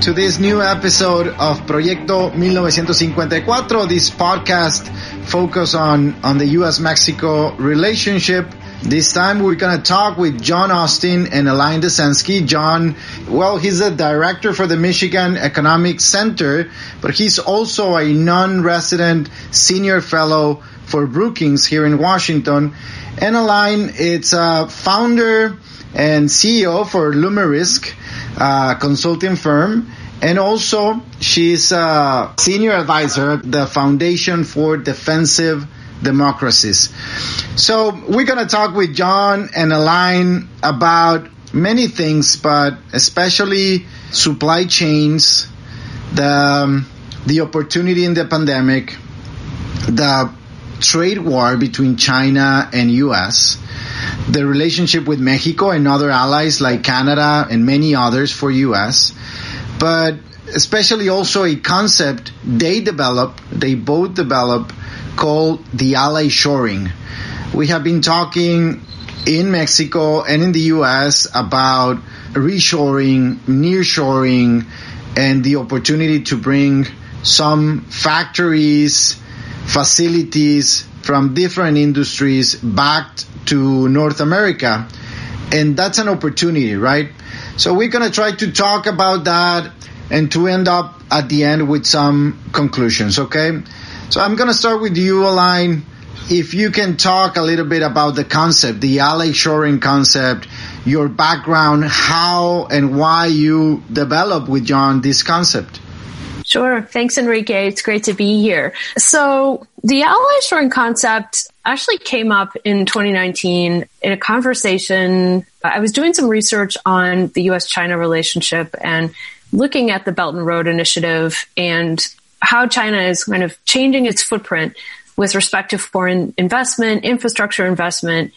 to this new episode of Proyecto 1954. This podcast focus on, on the U.S.-Mexico relationship. This time we're going to talk with John Austin and Elaine Dezenski. John, well, he's a director for the Michigan Economic Center, but he's also a non-resident senior fellow for Brookings here in Washington. And Elaine, it's a founder and CEO for Lumerisk, uh, consulting firm. And also, she's a senior advisor at the Foundation for Defense of Democracies. So we're going to talk with John and Elaine about many things, but especially supply chains, the, um, the opportunity in the pandemic, the trade war between China and U.S., the relationship with Mexico and other allies like Canada and many others for U.S., but especially also a concept they develop, they both develop, called the ally shoring. We have been talking in Mexico and in the U.S. about reshoring, nearshoring, and the opportunity to bring some factories, facilities from different industries back to North America. And that's an opportunity, right? So we're going to try to talk about that and to end up at the end with some conclusions, okay? So I'm going to start with you, Elaine. If you can talk a little bit about the concept, the ally shoring concept, your background, how and why you developed with John this concept. Sure. Thanks, Enrique. It's great to be here. So the ally shoring concept actually came up in 2019 in a conversation. I was doing some research on the U.S. China relationship and looking at the Belt and Road Initiative and how China is kind of changing its footprint with respect to foreign investment, infrastructure investment,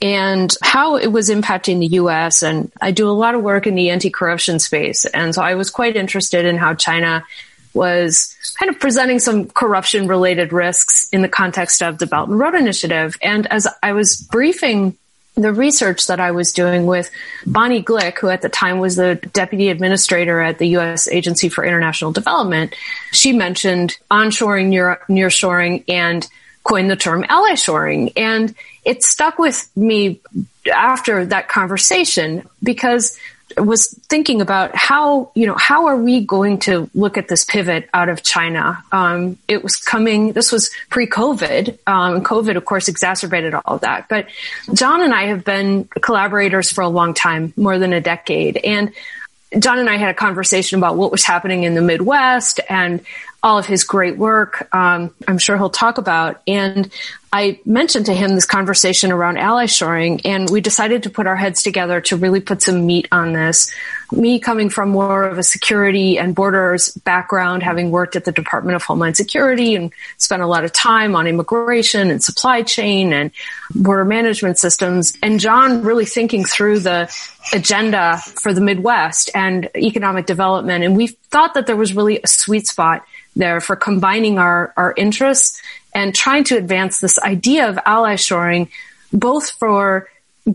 and how it was impacting the US. And I do a lot of work in the anti corruption space. And so I was quite interested in how China was kind of presenting some corruption related risks in the context of the Belt and Road Initiative. And as I was briefing the research that I was doing with Bonnie Glick, who at the time was the deputy administrator at the U.S. Agency for International Development, she mentioned onshoring, near, nearshoring, and coined the term ally shoring. And it stuck with me after that conversation because was thinking about how you know how are we going to look at this pivot out of China? Um, it was coming. This was pre-COVID. Um, COVID, of course, exacerbated all of that. But John and I have been collaborators for a long time, more than a decade, and John and I had a conversation about what was happening in the Midwest and all of his great work. Um, I'm sure he'll talk about. And I mentioned to him this conversation around ally shoring, and we decided to put our heads together to really put some meat on this. Me coming from more of a security and borders background, having worked at the Department of Homeland Security and spent a lot of time on immigration and supply chain and border management systems, and John really thinking through the agenda for the Midwest and economic development. And we thought that there was really a sweet spot there for combining our, our interests and trying to advance this idea of ally shoring, both for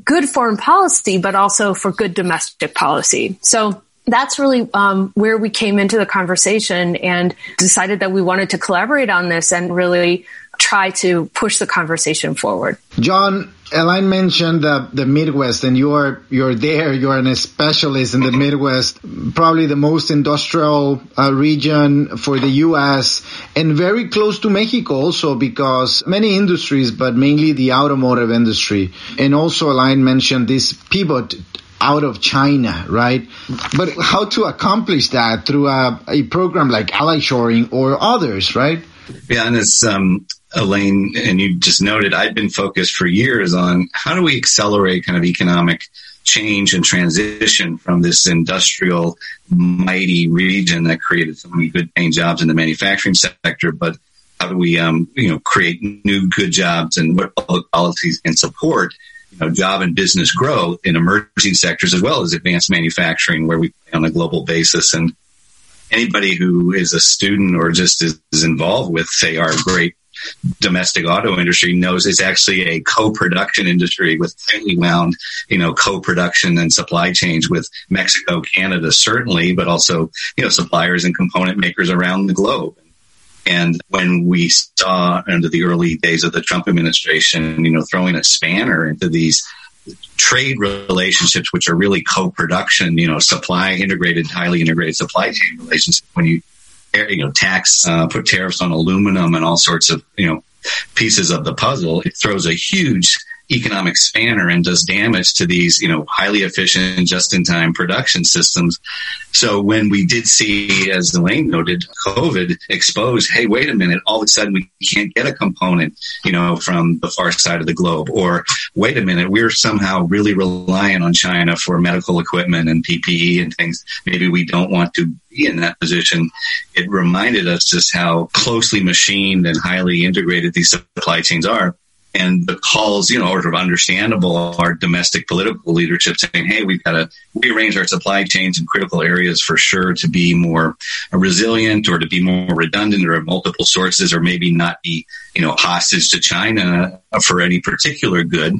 good foreign policy, but also for good domestic policy. So that's really um, where we came into the conversation and decided that we wanted to collaborate on this and really try to push the conversation forward. John, Elaine mentioned uh, the Midwest, and you're you're there. You're an specialist in the Midwest, probably the most industrial uh, region for the U.S. and very close to Mexico, also because many industries, but mainly the automotive industry, and also Elaine mentioned this pivot out of China, right? But how to accomplish that through a, a program like Ally Shoring or others, right? Yeah, and it's um, Elaine, and you just noted, I've been focused for years on how do we accelerate kind of economic change and transition from this industrial mighty region that created so many good paying jobs in the manufacturing sector, but how do we, um, you know, create new good jobs and what public policies can support, you know, job and business growth in emerging sectors as well as advanced manufacturing where we play on a global basis. And anybody who is a student or just is, is involved with, say, our great domestic auto industry knows it's actually a co-production industry with tightly wound, you know, co-production and supply chains with Mexico, Canada, certainly, but also, you know, suppliers and component makers around the globe. And when we saw under the early days of the Trump administration, you know, throwing a spanner into these trade relationships, which are really co-production, you know, supply integrated, highly integrated supply chain relationships, when you you know, tax, uh, put tariffs on aluminum and all sorts of, you know, pieces of the puzzle, it throws a huge economic spanner and does damage to these, you know, highly efficient, just-in-time production systems. So when we did see, as Elaine noted, COVID expose, hey, wait a minute, all of a sudden we can't get a component, you know, from the far side of the globe, or wait a minute, we're somehow really reliant on China for medical equipment and PPE and things. Maybe we don't want to be in that position. It reminded us just how closely machined and highly integrated these supply chains are and the calls, you know, are understandable our domestic political leadership saying, hey, we've got to rearrange our supply chains in critical areas for sure to be more resilient or to be more redundant or multiple sources or maybe not be, you know, hostage to China for any particular good.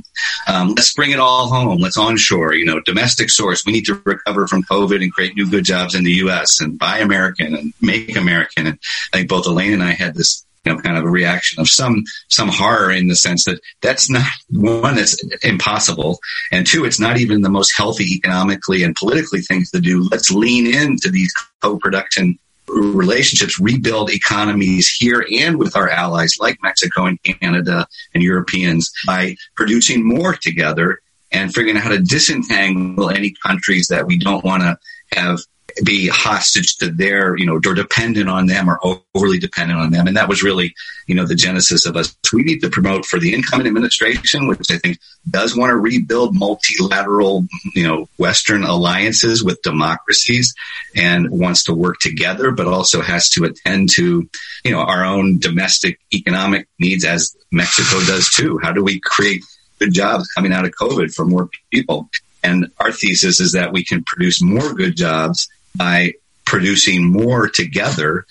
Um, let's bring it all home. Let's onshore, you know, domestic source. We need to recover from COVID and create new good jobs in the U.S. and buy American and make American. And I think both Elaine and I had this you know, kind of a reaction of some, some horror in the sense that that's not one, that's impossible. And two, it's not even the most healthy economically and politically things to do. Let's lean into these co-production relationships, rebuild economies here and with our allies like Mexico and Canada and Europeans by producing more together and figuring out how to disentangle any countries that we don't want to have be hostage to their, you know, or dependent on them or overly dependent on them. And that was really, you know, the genesis of us. We need to promote for the incoming administration, which I think does want to rebuild multilateral, you know, Western alliances with democracies and wants to work together, but also has to attend to, you know, our own domestic economic needs as Mexico does too. How do we create good jobs coming out of COVID for more people? And our thesis is that we can produce more good jobs by producing more together,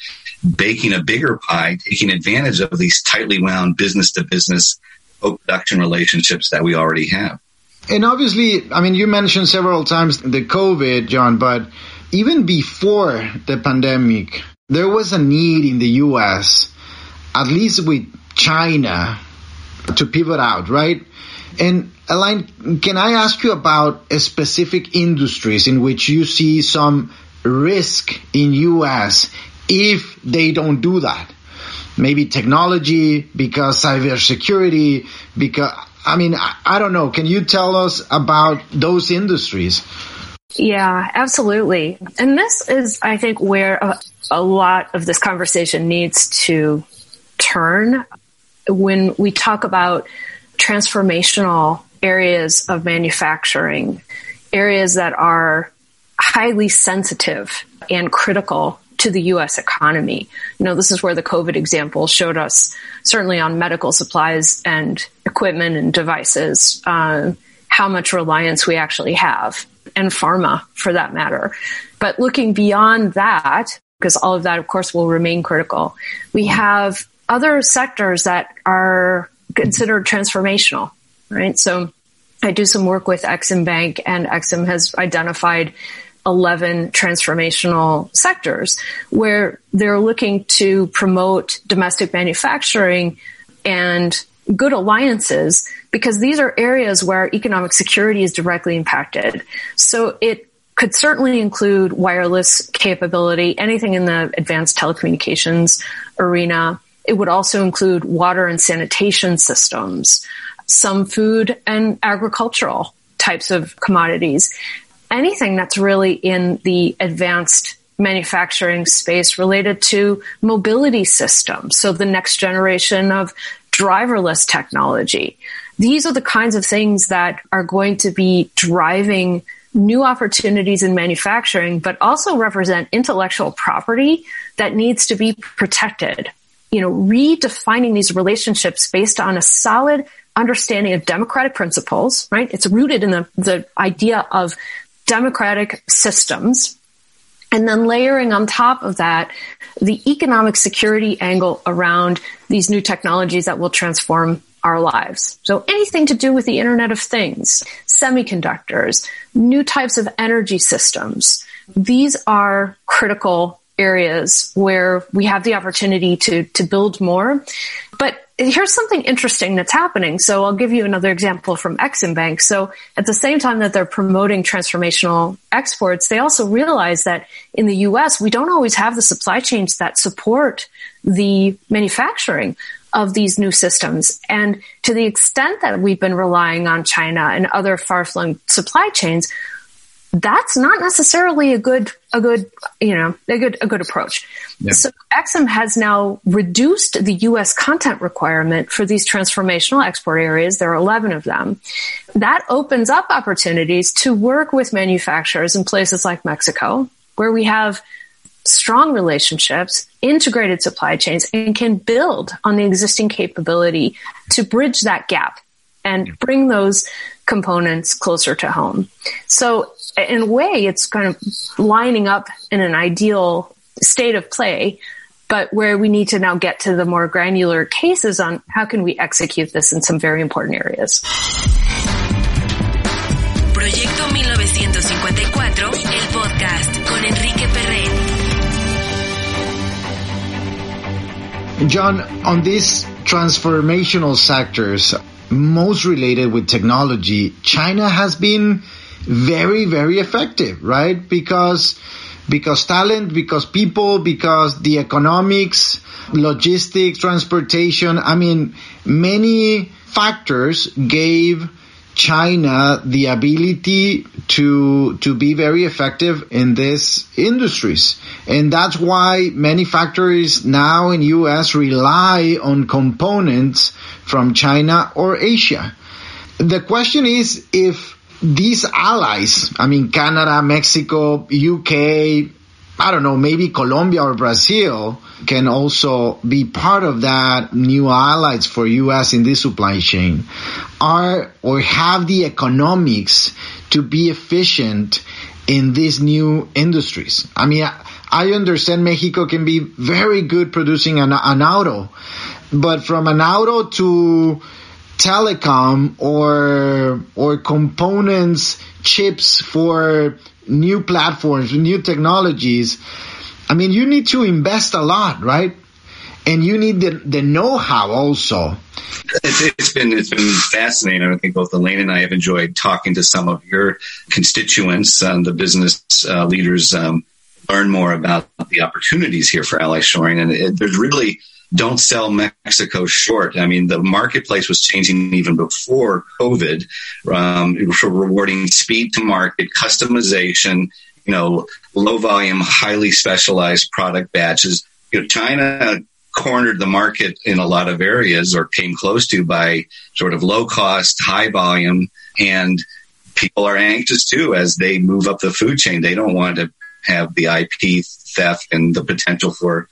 baking a bigger pie, taking advantage of these tightly wound business to business production relationships that we already have. And obviously, I mean, you mentioned several times the COVID, John, but even before the pandemic, there was a need in the US, at least with China, to pivot out, right? And Elaine, can I ask you about specific industries in which you see some risk in US if they don't do that. Maybe technology, because cybersecurity, because, I mean, I, I don't know. Can you tell us about those industries? Yeah, absolutely. And this is, I think, where a, a, lot of this conversation needs to turn when we talk about transformational areas of manufacturing, areas that are highly sensitive and critical to the U.S. economy. You know, this is where the COVID example showed us, certainly on medical supplies and equipment and devices, uh, how much reliance we actually have, and pharma for that matter. But looking beyond that, because all of that, of course, will remain critical, we have other sectors that are considered transformational, right? So I do some work with Exim Bank, and Exim has identified 11 transformational sectors where they're looking to promote domestic manufacturing and good alliances because these are areas where economic security is directly impacted. So it could certainly include wireless capability, anything in the advanced telecommunications arena. It would also include water and sanitation systems, some food and agricultural types of commodities anything that's really in the advanced manufacturing space related to mobility systems. So the next generation of driverless technology. these are the kinds of things that are going to be driving new opportunities in manufacturing, but also represent intellectual property that needs to be protected. You know, redefining these relationships based on a solid understanding of democratic principles, right? It's rooted in the, the idea of democratic systems. And then layering on top of that, the economic security angle around these new technologies that will transform our lives. So anything to do with the Internet of Things, semiconductors, new types of energy systems, these are critical areas where we have the opportunity to, to build more. But here's something interesting that's happening. So I'll give you another example from Exim Bank. So at the same time that they're promoting transformational exports, they also realize that in the US, we don't always have the supply chains that support the manufacturing of these new systems. And to the extent that we've been relying on China and other far flung supply chains, that's not necessarily a good a good you know a good a good approach. Yeah. So Exim has now reduced the U.S. content requirement for these transformational export areas. There are 11 of them. That opens up opportunities to work with manufacturers in places like Mexico, where we have strong relationships, integrated supply chains, and can build on the existing capability to bridge that gap and bring those components closer to home. So in a way, it's kind of lining up in an ideal state of play, but where we need to now get to the more granular cases on how can we execute this in some very important areas. Proyecto 1954, el podcast con Enrique Perret. John, on these transformational sectors, most related with technology, China has been very, very effective, right? Because, because talent, because people, because the economics, logistics, transportation, I mean, many factors gave China the ability to to be very effective in these industries. And that's why many factories now in US rely on components from China or Asia. The question is if these allies, I mean Canada, Mexico, UK, I don't know, maybe Colombia or Brazil can also be part of that new allies for US in this supply chain are or have the economics to be efficient in these new industries. I mean, I understand Mexico can be very good producing an, an auto, but from an auto to telecom or or components chips for new platforms, new technologies, I mean, you need to invest a lot, right? And you need the, the know-how also. It's, been it's been fascinating. I think both Elaine and I have enjoyed talking to some of your constituents, um, the business uh, leaders, um, learn more about the opportunities here for ally shoring. And it, there's really don't sell Mexico short. I mean, the marketplace was changing even before COVID, um, for rewarding speed to market, customization, you know, low volume, highly specialized product batches. You know, China cornered the market in a lot of areas or came close to by sort of low cost, high volume and people are anxious too as they move up the food chain. They don't want to have the IP theft and the potential for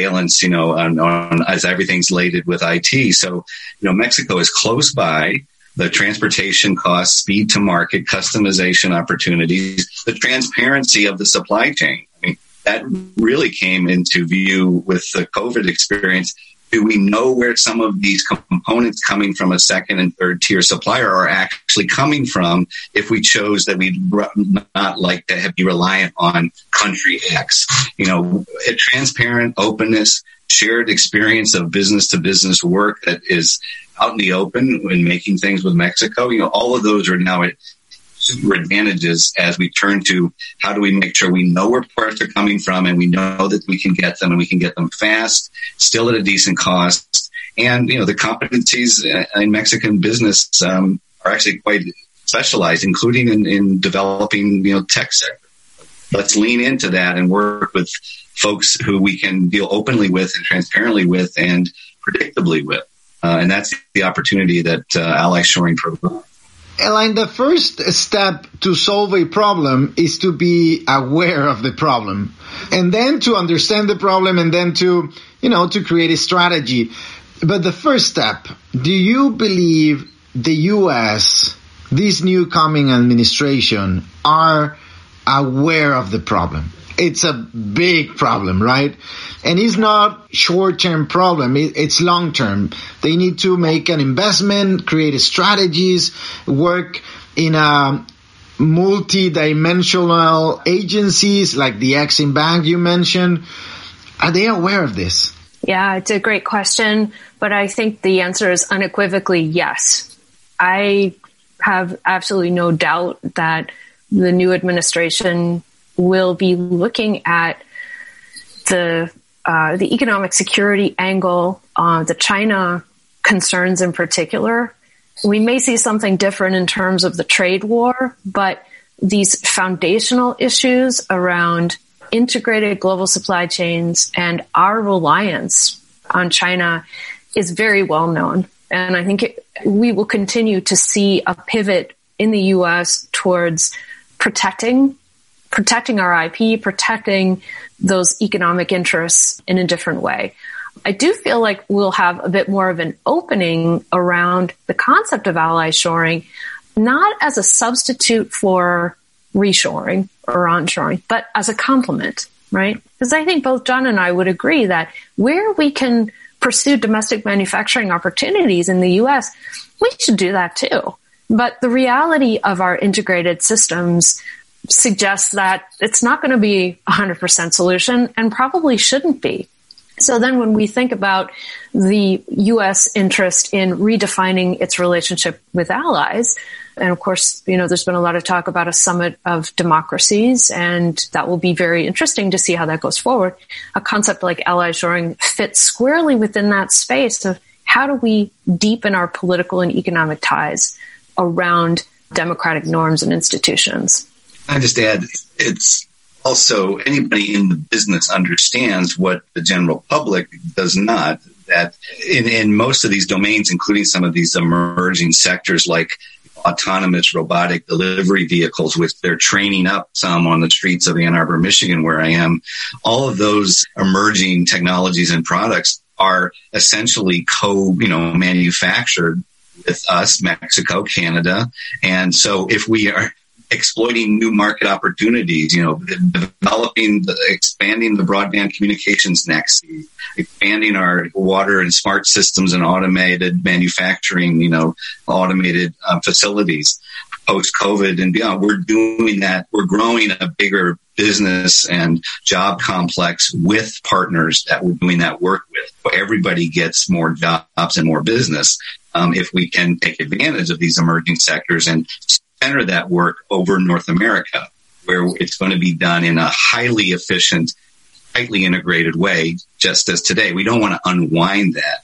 you know, on, on, as everything's laded with IT. So, you know, Mexico is close by. The transportation costs, speed to market, customization opportunities, the transparency of the supply chain. I mean, that really came into view with the COVID experience do we know where some of these components coming from a second and third tier supplier are actually coming from if we chose that we'd not like to be reliant on country X? You know, a transparent openness, shared experience of business to business work that is out in the open when making things with Mexico. You know, all of those are now super advantages as we turn to how do we make sure we know where parts are coming from and we know that we can get them and we can get them fast, still at a decent cost. And, you know, the competencies in Mexican business um, are actually quite specialized, including in, in developing, you know, tech sector. Let's lean into that and work with folks who we can deal openly with and transparently with and predictably with. Uh, and that's the opportunity that uh, ally shoring provides. Elaine, the first step to solve a problem is to be aware of the problem and then to understand the problem and then to, you know, to create a strategy. But the first step, do you believe the U.S., this new coming administration are aware of the problem? It's a big problem, right? And it's not short-term problem. It's long-term. They need to make an investment, create strategies, work in a multi-dimensional agencies like the Exim Bank you mentioned. Are they aware of this? Yeah, it's a great question, but I think the answer is unequivocally yes. I have absolutely no doubt that the new administration will be looking at the uh, the economic security angle, uh, the China concerns in particular. We may see something different in terms of the trade war, but these foundational issues around integrated global supply chains and our reliance on China is very well known. And I think it, we will continue to see a pivot in the U.S. towards protecting protecting our IP, protecting those economic interests in a different way. I do feel like we'll have a bit more of an opening around the concept of ally shoring, not as a substitute for reshoring or onshoring, but as a complement, right? Because I think both John and I would agree that where we can pursue domestic manufacturing opportunities in the US, we should do that too. But the reality of our integrated systems suggests that it's not going to be a 100% solution and probably shouldn't be. So then when we think about the U.S. interest in redefining its relationship with allies, and of course, you know, there's been a lot of talk about a summit of democracies, and that will be very interesting to see how that goes forward. A concept like ally shoring fits squarely within that space of how do we deepen our political and economic ties around democratic norms and institutions. I just add, it's also anybody in the business understands what the general public does not. That in, in most of these domains, including some of these emerging sectors like autonomous robotic delivery vehicles, which they're training up some on the streets of Ann Arbor, Michigan, where I am. All of those emerging technologies and products are essentially co, you know, manufactured with us, Mexico, Canada. And so if we are exploiting new market opportunities, you know, developing, the, expanding the broadband communications next, expanding our water and smart systems and automated manufacturing, you know, automated um, facilities post COVID and beyond. We're doing that. We're growing a bigger business and job complex with partners that we're doing that work with. Everybody gets more jobs and more business um, if we can take advantage of these emerging sectors and center that work over North America, where it's going to be done in a highly efficient, tightly integrated way, just as today. We don't want to unwind that.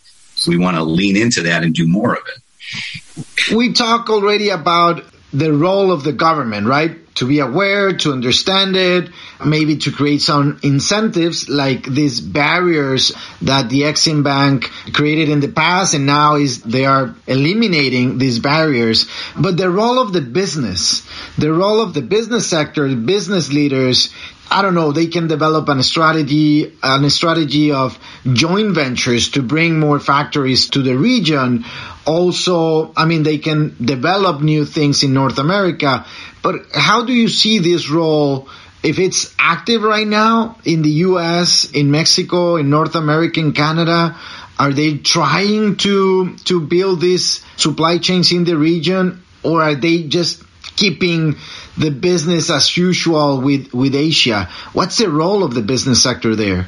We want to lean into that and do more of it. We talk already about the role of the government, right? To be aware, to understand it, maybe to create some incentives like these barriers that the Exim Bank created in the past and now is they are eliminating these barriers. But the role of the business, the role of the business sector, business leaders I don't know, they can develop a strategy, a strategy of joint ventures to bring more factories to the region. Also, I mean, they can develop new things in North America, but how do you see this role if it's active right now in the US, in Mexico, in North America, in Canada? Are they trying to, to build these supply chains in the region or are they just keeping the business as usual with, with Asia. What's the role of the business sector there?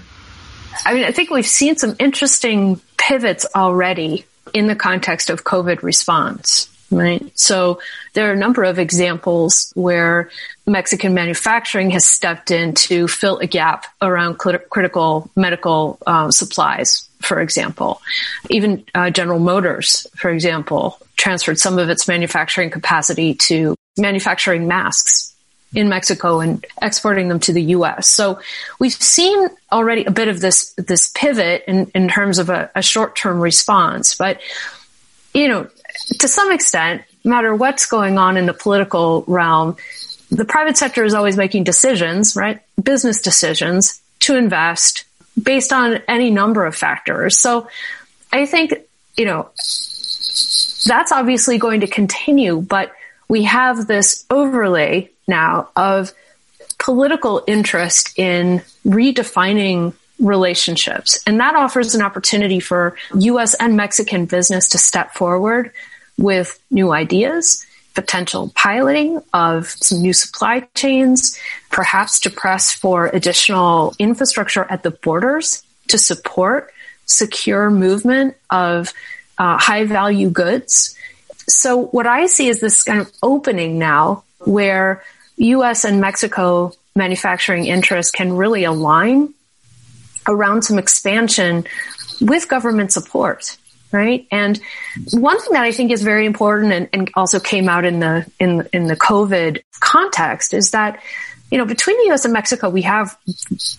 I mean, I think we've seen some interesting pivots already in the context of COVID response, right? So there are a number of examples where Mexican manufacturing has stepped in to fill a gap around cl- critical medical uh, supplies, for example. Even uh, General Motors, for example, transferred some of its manufacturing capacity to manufacturing masks in Mexico and exporting them to the U.S. So we've seen already a bit of this this pivot in, in terms of a, a short term response, but you know, to some extent, no matter what's going on in the political realm, the private sector is always making decisions, right? Business decisions to invest based on any number of factors. So I think, you know, that's obviously going to continue, but we have this overlay now of political interest in redefining relationships. And that offers an opportunity for US and Mexican business to step forward with new ideas, potential piloting of some new supply chains, perhaps to press for additional infrastructure at the borders to support secure movement of uh, high value goods. So what I see is this kind of opening now where US and Mexico manufacturing interests can really align around some expansion with government support right? And one thing that I think is very important and, and, also came out in the in in the COVID context is that you know between the U.S. and Mexico we have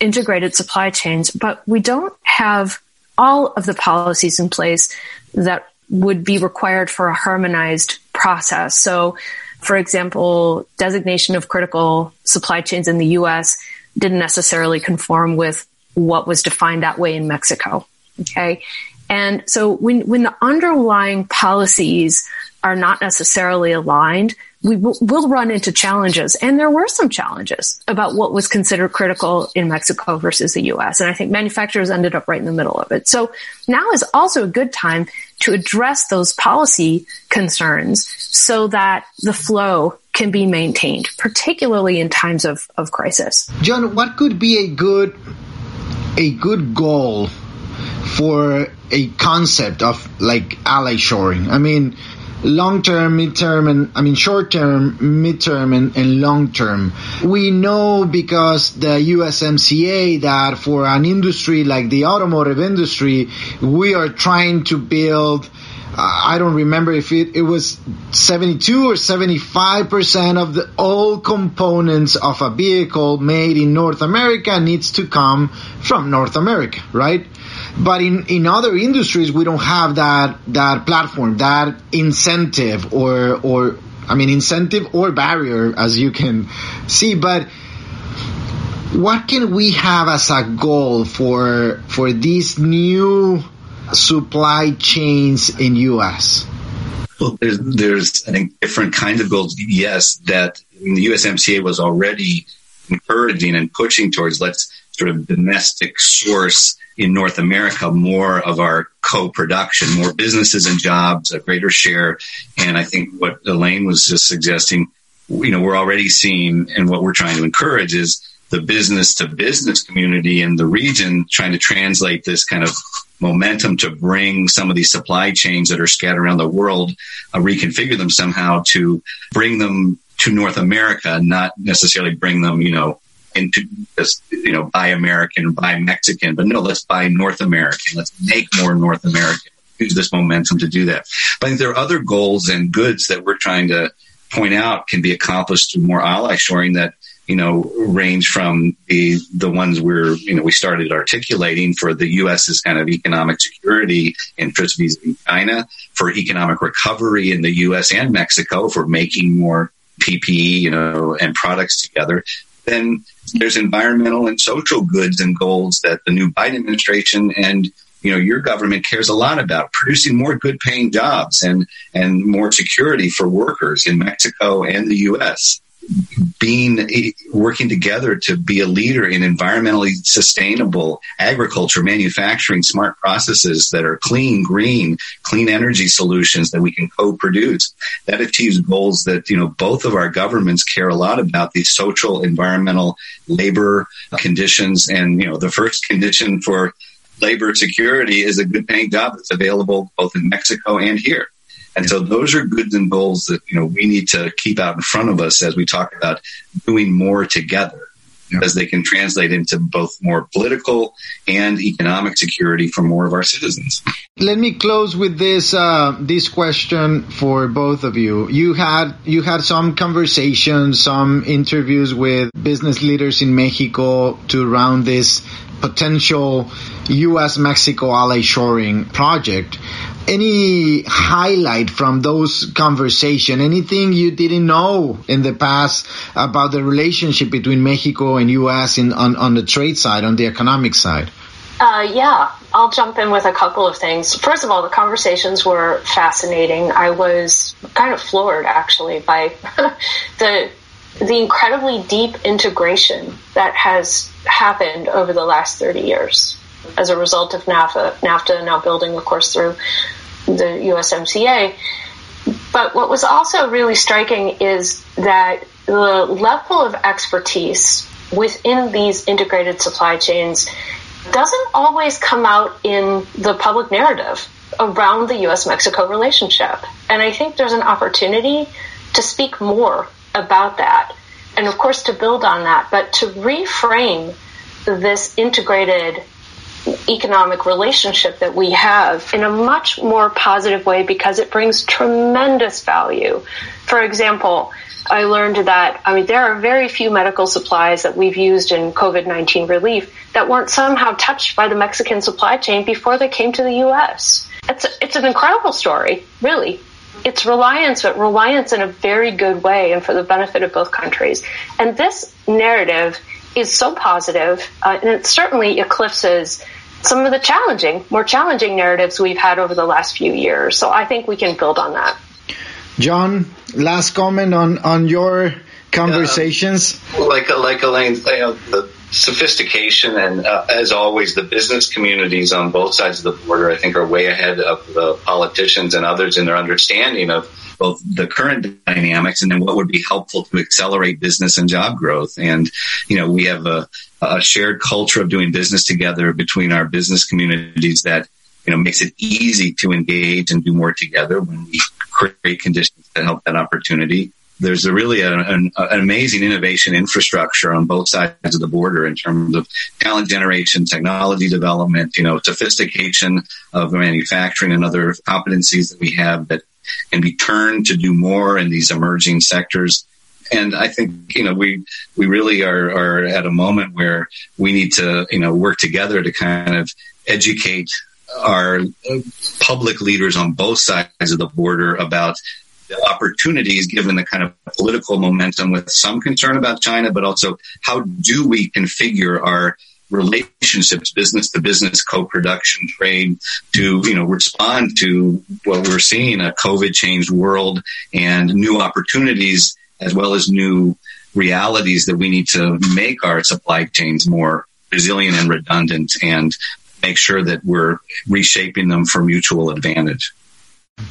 integrated supply chains, but we don't have all of the policies in place that would be required for a harmonized process. So, for example, designation of critical supply chains in the U.S. didn't necessarily conform with what was defined that way in Mexico. Okay. And so when, when the underlying policies are not necessarily aligned, we will, will run into challenges. And there were some challenges about what was considered critical in Mexico versus the US. And I think manufacturers ended up right in the middle of it. So now is also a good time to address those policy concerns so that the flow can be maintained, particularly in times of, of crisis. John, what could be a good a good goal for a concept of like ally shoring. I mean, long term, mid term, and I mean short term, mid term, and, and long term. We know because the USMCA that for an industry like the automotive industry, we are trying to build. Uh, I don't remember if it, it was 72 or 75% of the all components of a vehicle made in North America needs to come from North America, right? But in, in other industries, we don't have that, that platform, that incentive or, or, I mean, incentive or barrier, as you can see. But what can we have as a goal for, for these new supply chains in U.S.? Well, there's, there's, I think, different kinds of goals. Yes, that the USMCA was already encouraging and pushing towards let's sort of domestic source in North America more of our co-production, more businesses and jobs, a greater share. And I think what Elaine was just suggesting, you know, we're already seeing and what we're trying to encourage is the business to business community in the region trying to translate this kind of momentum to bring some of these supply chains that are scattered around the world, uh, reconfigure them somehow to bring them to North America, not necessarily bring them, you know, into just you know buy American, buy Mexican, but no, let's buy North American. Let's make more North American. Use this momentum to do that. But I think there are other goals and goods that we're trying to point out can be accomplished through more ally shoring that you know range from the the ones we're you know we started articulating for the U.S.'s kind of economic security interest vis-a-vis China for economic recovery in the U.S. and Mexico for making more PPE you know and products together. Then there's environmental and social goods and goals that the new Biden administration and you know your government cares a lot about producing more good paying jobs and and more security for workers in Mexico and the US being eh, working together to be a leader in environmentally sustainable agriculture, manufacturing smart processes that are clean, green, clean energy solutions that we can co-produce. That achieves goals that, you know, both of our governments care a lot about these social, environmental, labor uh, conditions. And, you know, the first condition for labor security is a good paying job that's available both in Mexico and here. And so those are goods and goals that, you know, we need to keep out in front of us as we talk about doing more together. because they can translate into both more political and economic security for more of our citizens. Let me close with this uh, this question for both of you. You had you had some conversations, some interviews with business leaders in Mexico to round this potential U.S. Mexico ally shoring project any highlight from those conversation? Anything you didn't know in the past about the relationship between Mexico and U.S. in on, on the trade side, on the economic side? Uh, yeah, I'll jump in with a couple of things. First of all, the conversations were fascinating. I was kind of floored actually by the the incredibly deep integration that has happened over the last 30 years as a result of NAFTA, NAFTA now building, of course, through the USMCA. But what was also really striking is that the level of expertise within these integrated supply chains doesn't always come out in the public narrative around the US Mexico relationship. And I think there's an opportunity to speak more about that. And of course, to build on that, but to reframe this integrated economic relationship that we have in a much more positive way because it brings tremendous value. For example, I learned that, I mean, there are very few medical supplies that we've used in COVID-19 relief that weren't somehow touched by the Mexican supply chain before they came to the U.S. It's, it's an incredible story, really. It's reliance, but reliance in a very good way and for the benefit of both countries. And this narrative is so positive, uh, and it certainly eclipses some of the challenging, more challenging narratives we've had over the last few years. So I think we can build on that. John, last comment on, on your conversations? like, like Elaine, you know, the sophistication and uh, as always, the business communities on both sides of the border, I think are way ahead of the politicians and others in their understanding of both the current dynamics and then what would be helpful to accelerate business and job growth. And, you know, we have a, a shared culture of doing business together between our business communities that, you know, makes it easy to engage and do more together when we create conditions that help that opportunity. There's a really an, an amazing innovation infrastructure on both sides of the border in terms of talent generation, technology development, you know, sophistication of manufacturing and other competencies that we have that can be turned to do more in these emerging sectors. And I think, you know, we, we really are, are at a moment where we need to, you know, work together to kind of educate our public leaders on both sides of the border about the opportunities given the kind of political momentum with some concern about China, but also how do we configure our relationships, business to business, co-production, trade, to you know respond to what we're seeing a COVID changed world and new opportunities as well as new realities that we need to make our supply chains more resilient and redundant and make sure that we're reshaping them for mutual advantage.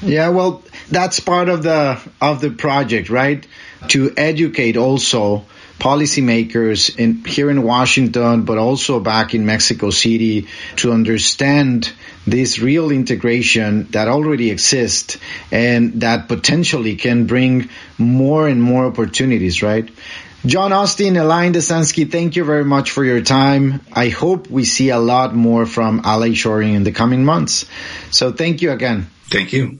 Yeah, well, that's part of the of the project, right? To educate also policymakers in here in Washington, but also back in Mexico City to understand this real integration that already exists and that potentially can bring more and more opportunities, right? John Austin, Elaine Dezenski, thank you very much for your time. I hope we see a lot more from ally shoring in the coming months. So thank you again. Thank you.